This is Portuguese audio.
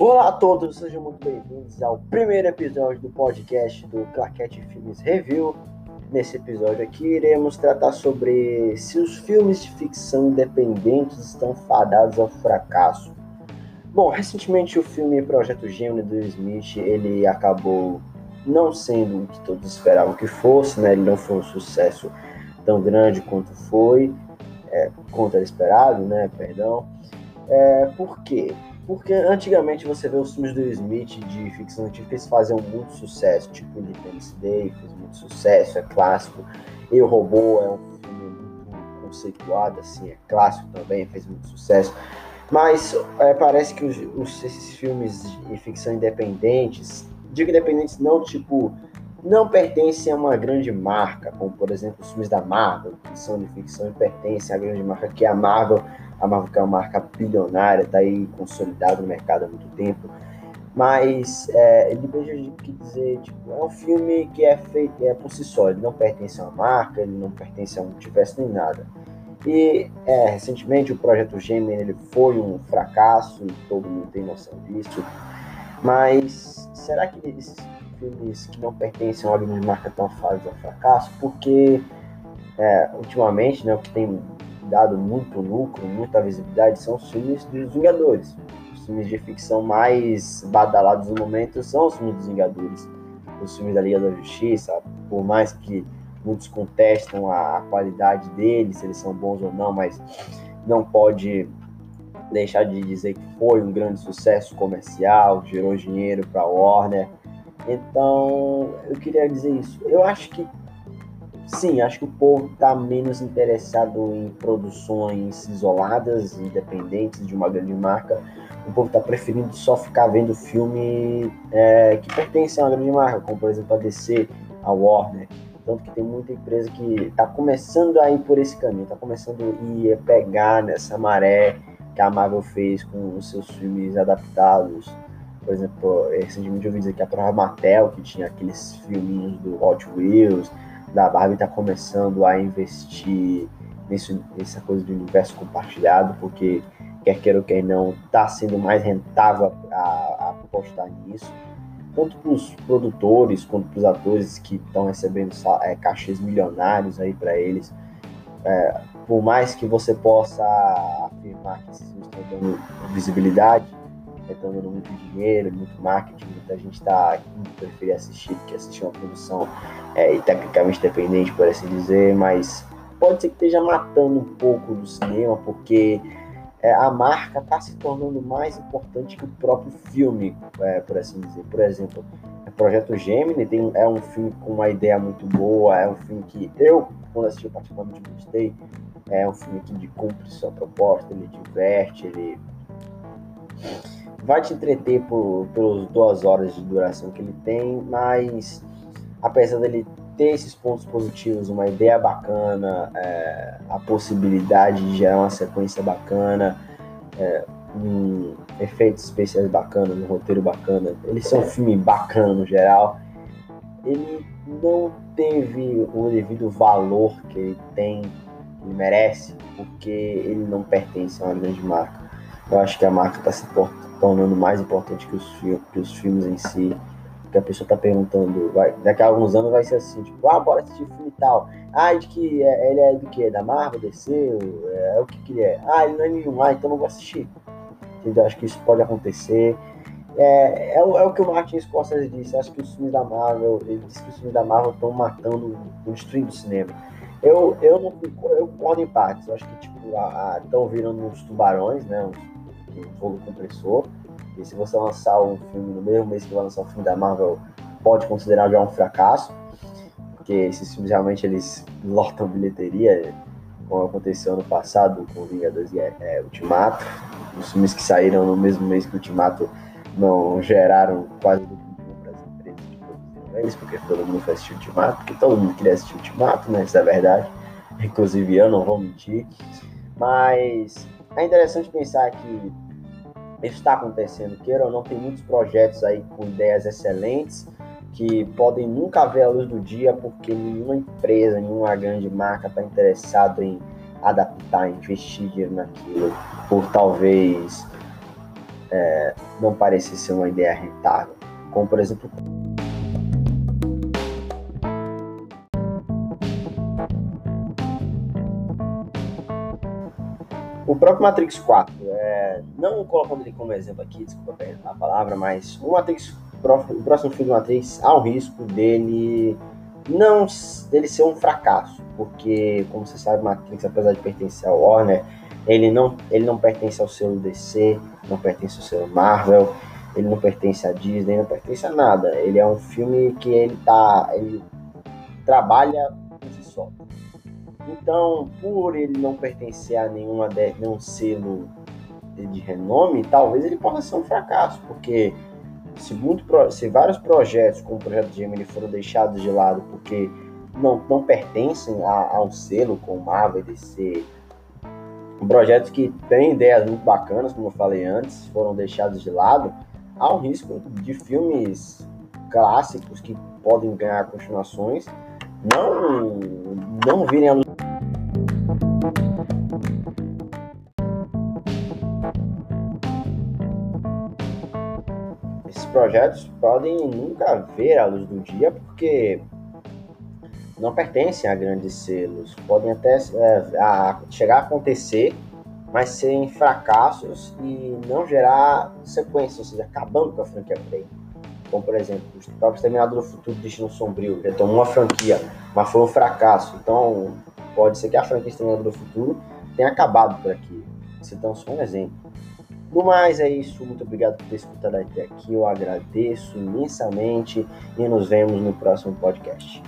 Olá a todos, sejam muito bem-vindos ao primeiro episódio do podcast do Claquete Filmes Review. Nesse episódio aqui iremos tratar sobre se os filmes de ficção independentes estão fadados ao fracasso. Bom, recentemente o filme Projeto Gemini do Smith, ele acabou não sendo o que todos esperavam que fosse, né? Ele não foi um sucesso tão grande quanto foi, é, quanto era esperado, né? Perdão. É, por quê? Porque antigamente você vê os filmes do Smith de ficção científica, eles faziam muito sucesso, tipo Independence Day fez muito sucesso, é clássico. Eu Robô é um filme muito conceituado, assim, é clássico também, fez muito sucesso. Mas é, parece que os, os, esses filmes de ficção independentes, digo independentes não tipo, não pertencem a uma grande marca, como por exemplo os filmes da Marvel, que são de ficção e pertencem à grande marca que é a Marvel a Marvel é uma marca bilionária, está aí consolidada no mercado há muito tempo. Mas é, ele veja que dizer, tipo, é um filme que é feito é por si só, ele não pertence a uma marca, ele não pertence a um multiverso nem nada. E é, recentemente o projeto Gemini ele foi um fracasso todo mundo tem noção disso. Mas será que esses filmes que não pertencem a uma grande marca estão fadados ao fracasso? Porque é, ultimamente, né, o que tem dado muito lucro, muita visibilidade, são os filmes dos Vingadores. Os filmes de ficção mais badalados no momento são os filmes dos Vingadores. Os filmes da Liga da Justiça, por mais que muitos contestam a qualidade deles, se eles são bons ou não, mas não pode deixar de dizer que foi um grande sucesso comercial, gerou dinheiro para a Warner. Então, eu queria dizer isso. Eu acho que Sim, acho que o povo está menos interessado em produções isoladas, independentes de uma grande marca. O povo está preferindo só ficar vendo filme é, que pertence a uma grande marca, como por exemplo a DC, a Warner. Tanto que tem muita empresa que está começando a ir por esse caminho, está começando a ir pegar nessa maré que a Marvel fez com os seus filmes adaptados. Por exemplo, recentemente eu vi dizer que a própria Mattel, que tinha aqueles filminhos do Hot Wheels, da Barbie está começando a investir nisso, nessa coisa do universo compartilhado, porque quer queira ou quer não, está sendo mais rentável a, apostar nisso. Tanto para os produtores quanto para os atores que estão recebendo é, cachês milionários aí para eles. É, por mais que você possa afirmar que esses filmes estão dando visibilidade, estão dando muito dinheiro, muito marketing, muita gente está preferir assistir que assistir uma produção é, tecnicamente dependente, por assim dizer, mas pode ser que esteja matando um pouco do cinema, porque é, a marca está se tornando mais importante que o próprio filme, é, por assim dizer. Por exemplo, o Projeto Gemini tem, é um filme com uma ideia muito boa, é um filme que eu, quando assisti, particularmente gostei. É um filme que cumpre sua proposta, ele diverte, ele vai te entreter por, pelas duas horas de duração que ele tem, mas apesar dele ter esses pontos positivos, uma ideia bacana, é, a possibilidade de gerar uma sequência bacana, é, um, efeitos especiais bacanas, um roteiro bacana, ele é um filme bacana no geral, ele não teve o devido valor que ele tem, que ele merece, porque ele não pertence a uma grande marca. Eu acho que a marca está se tornando mais importante que os, que os filmes em si que a pessoa tá perguntando, vai, daqui a alguns anos vai ser assim, tipo, ah, bora assistir filme e tal. Ah, de que é, ele é do que? Da Marvel, DC? É, é, o que que ele é? Ah, ele não é nenhum, ah, então não vou assistir. Entendeu? Acho que isso pode acontecer. É, é, é o que o Martin Scorsese disse, acho que os filmes da Marvel, ele disse que os filmes da Marvel estão matando, destruindo o cinema. Eu, eu não eu concordo em partes, eu acho que tipo, estão virando uns tubarões, né, um, um fogo compressor, e se você lançar um filme no mesmo mês que vai lançar o filme da Marvel, pode considerar já um fracasso, porque esses filmes realmente eles lotam bilheteria, como aconteceu ano passado com Vingadores e é, Ultimato. Os filmes que saíram no mesmo mês que Ultimato não geraram quase para as empresas que produziram eles, porque todo mundo foi assistir Ultimato, porque todo mundo queria assistir Ultimato, né? Isso é verdade. Inclusive eu, não vou mentir. Mas é interessante pensar que está acontecendo, queira ou não, tem muitos projetos aí com ideias excelentes que podem nunca ver a luz do dia porque nenhuma empresa, nenhuma grande marca está interessado em adaptar, investir dinheiro naquilo, por talvez é, não parecer ser uma ideia rentável. Como, por exemplo, O próprio Matrix 4, é, não colocando ele como exemplo aqui, desculpa a palavra, mas o Matrix, o próximo filme do Matrix, há um risco dele não dele ser um fracasso, porque, como você sabe, Matrix, apesar de pertencer ao Warner, ele não, ele não pertence ao selo DC, não pertence ao selo Marvel, ele não pertence à Disney, não pertence a nada. Ele é um filme que ele tá, ele trabalha por si só. Então, por ele não pertencer a nenhuma de, nenhum selo de renome, talvez ele possa ser um fracasso, porque se, muito, se vários projetos, como o projeto Gemini, foram deixados de lado porque não, não pertencem a, a um selo como Marvel, DC, projetos que têm ideias muito bacanas, como eu falei antes, foram deixados de lado, há um risco de filmes clássicos que podem ganhar continuações não, não virem a Esses projetos podem nunca ver a luz do dia porque não pertencem a grandes selos. Podem até é, a, chegar a acontecer, mas serem fracassos e não gerar sequência, ou seja, acabando com a franquia Prey. Como, por exemplo, o próprio Exterminador do Futuro Destino Sombrio, que tomou uma franquia, mas foi um fracasso. Então, pode ser que a franquia Exterminador do Futuro tenha acabado por aqui. Citando só um exemplo. No mais, é isso. Muito obrigado por ter escutado até aqui. Eu agradeço imensamente e nos vemos no próximo podcast.